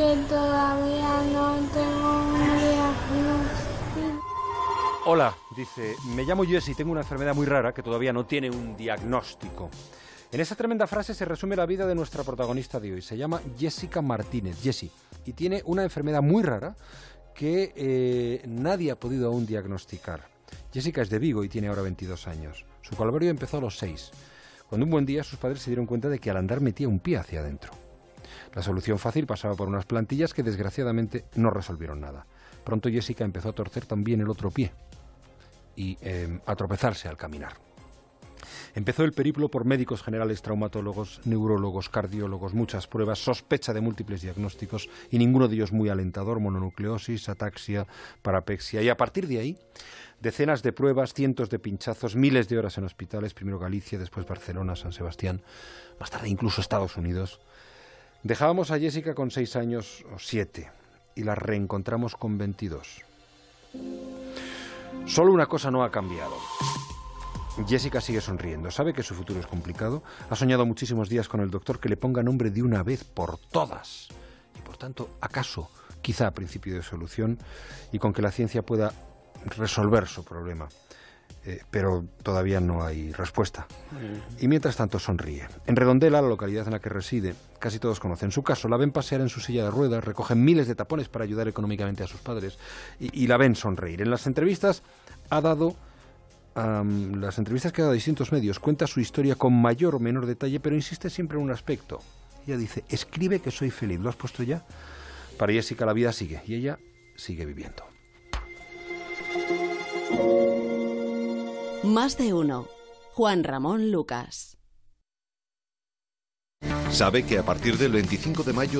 que todavía no tengo un diagnóstico. Hola, dice, me llamo Jess y tengo una enfermedad muy rara que todavía no tiene un diagnóstico. En esa tremenda frase se resume la vida de nuestra protagonista de hoy. Se llama Jessica Martínez, Jessie, y tiene una enfermedad muy rara que eh, nadie ha podido aún diagnosticar. Jessica es de Vigo y tiene ahora 22 años. Su calvario empezó a los 6, cuando un buen día sus padres se dieron cuenta de que al andar metía un pie hacia adentro. La solución fácil pasaba por unas plantillas que desgraciadamente no resolvieron nada. Pronto Jessica empezó a torcer también el otro pie y eh, a tropezarse al caminar. Empezó el periplo por médicos generales, traumatólogos, neurólogos, cardiólogos, muchas pruebas, sospecha de múltiples diagnósticos y ninguno de ellos muy alentador, mononucleosis, ataxia, parapexia. Y a partir de ahí, decenas de pruebas, cientos de pinchazos, miles de horas en hospitales, primero Galicia, después Barcelona, San Sebastián, más tarde incluso Estados Unidos. Dejábamos a Jessica con seis años o siete y la reencontramos con 22. Solo una cosa no ha cambiado. Jessica sigue sonriendo, sabe que su futuro es complicado, ha soñado muchísimos días con el doctor que le ponga nombre de una vez por todas. Y por tanto, acaso, quizá a principio de solución, y con que la ciencia pueda resolver su problema. Eh, pero todavía no hay respuesta. Y mientras tanto sonríe. En Redondela, la localidad en la que reside, casi todos conocen su caso. La ven pasear en su silla de ruedas, recogen miles de tapones para ayudar económicamente a sus padres y, y la ven sonreír. En las entrevistas ha dado um, las entrevistas que ha dado a distintos medios, cuenta su historia con mayor o menor detalle, pero insiste siempre en un aspecto. Ella dice, escribe que soy feliz. ¿Lo has puesto ya? Para Jessica la vida sigue y ella sigue viviendo. Más de uno. Juan Ramón Lucas. ¿Sabe que a partir del 25 de mayo de